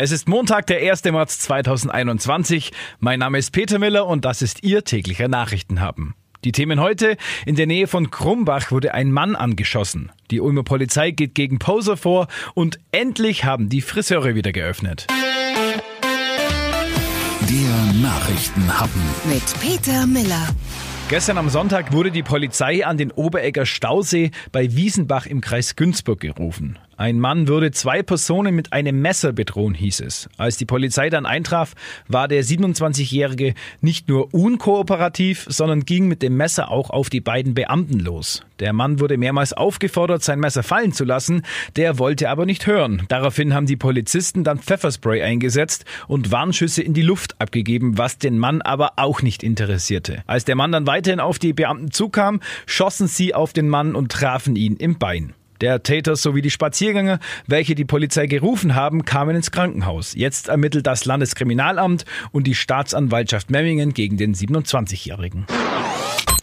Es ist Montag, der 1. März 2021. Mein Name ist Peter Miller und das ist Ihr täglicher Nachrichtenhaben. Die Themen heute. In der Nähe von Krumbach wurde ein Mann angeschossen. Die Ulmer Polizei geht gegen Poser vor und endlich haben die Friseure wieder geöffnet. Der Nachrichtenhappen mit Peter Miller. Gestern am Sonntag wurde die Polizei an den Oberegger Stausee bei Wiesenbach im Kreis Günzburg gerufen. Ein Mann würde zwei Personen mit einem Messer bedrohen, hieß es. Als die Polizei dann eintraf, war der 27-Jährige nicht nur unkooperativ, sondern ging mit dem Messer auch auf die beiden Beamten los. Der Mann wurde mehrmals aufgefordert, sein Messer fallen zu lassen, der wollte aber nicht hören. Daraufhin haben die Polizisten dann Pfefferspray eingesetzt und Warnschüsse in die Luft abgegeben, was den Mann aber auch nicht interessierte. Als der Mann dann weiterhin auf die Beamten zukam, schossen sie auf den Mann und trafen ihn im Bein. Der Täter sowie die Spaziergänger, welche die Polizei gerufen haben, kamen ins Krankenhaus. Jetzt ermittelt das Landeskriminalamt und die Staatsanwaltschaft Memmingen gegen den 27-Jährigen.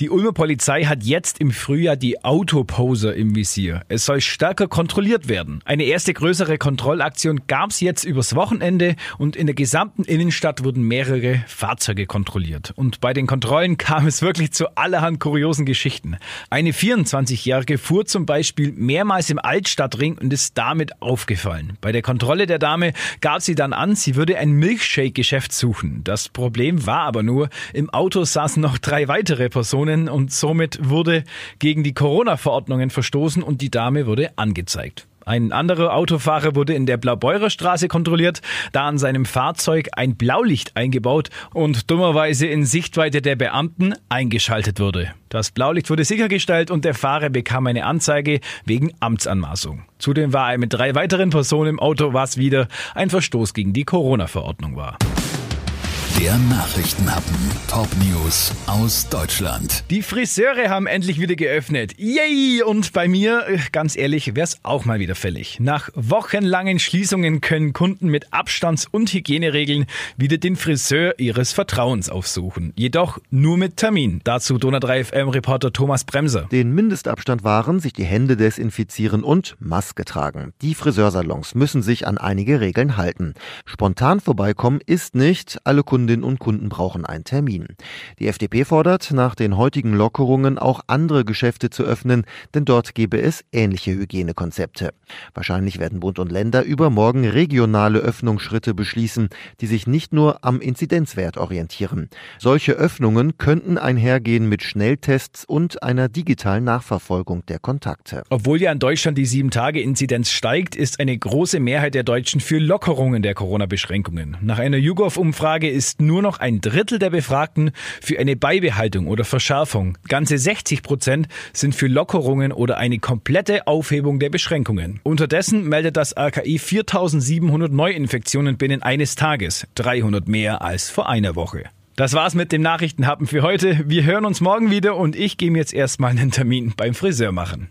Die Ulmer Polizei hat jetzt im Frühjahr die Autoposer im Visier. Es soll stärker kontrolliert werden. Eine erste größere Kontrollaktion gab es jetzt übers Wochenende und in der gesamten Innenstadt wurden mehrere Fahrzeuge kontrolliert. Und bei den Kontrollen kam es wirklich zu allerhand kuriosen Geschichten. Eine 24-Jährige fuhr zum Beispiel mehrmals im Altstadtring und ist damit aufgefallen. Bei der Kontrolle der Dame gab sie dann an, sie würde ein Milchshake-Geschäft suchen. Das Problem war aber nur, im Auto saßen noch drei weitere Personen Personen und somit wurde gegen die Corona-Verordnungen verstoßen und die Dame wurde angezeigt. Ein anderer Autofahrer wurde in der Blaubeurer Straße kontrolliert, da an seinem Fahrzeug ein Blaulicht eingebaut und dummerweise in Sichtweite der Beamten eingeschaltet wurde. Das Blaulicht wurde sichergestellt und der Fahrer bekam eine Anzeige wegen Amtsanmaßung. Zudem war er mit drei weiteren Personen im Auto, was wieder ein Verstoß gegen die Corona-Verordnung war. Der Nachrichtenhappen. Top News aus Deutschland. Die Friseure haben endlich wieder geöffnet. Yay! Und bei mir, ganz ehrlich, wäre es auch mal wieder fällig. Nach wochenlangen Schließungen können Kunden mit Abstands- und Hygieneregeln wieder den Friseur ihres Vertrauens aufsuchen. Jedoch nur mit Termin. Dazu Donau 3 FM Reporter Thomas Bremser. Den Mindestabstand wahren, sich die Hände desinfizieren und Maske tragen. Die Friseursalons müssen sich an einige Regeln halten. Spontan vorbeikommen ist nicht. Alle Kunden Kundinnen und Kunden brauchen einen Termin. Die FDP fordert, nach den heutigen Lockerungen auch andere Geschäfte zu öffnen, denn dort gäbe es ähnliche Hygienekonzepte. Wahrscheinlich werden Bund und Länder übermorgen regionale Öffnungsschritte beschließen, die sich nicht nur am Inzidenzwert orientieren. Solche Öffnungen könnten einhergehen mit Schnelltests und einer digitalen Nachverfolgung der Kontakte. Obwohl ja in Deutschland die 7-Tage-Inzidenz steigt, ist eine große Mehrheit der Deutschen für Lockerungen der Corona-Beschränkungen. Nach einer YouGov-Umfrage ist ist nur noch ein Drittel der Befragten für eine Beibehaltung oder Verschärfung. Ganze 60 Prozent sind für Lockerungen oder eine komplette Aufhebung der Beschränkungen. Unterdessen meldet das RKI 4700 Neuinfektionen binnen eines Tages, 300 mehr als vor einer Woche. Das war's mit dem Nachrichtenhappen für heute. Wir hören uns morgen wieder und ich gehe mir jetzt erstmal einen Termin beim Friseur machen.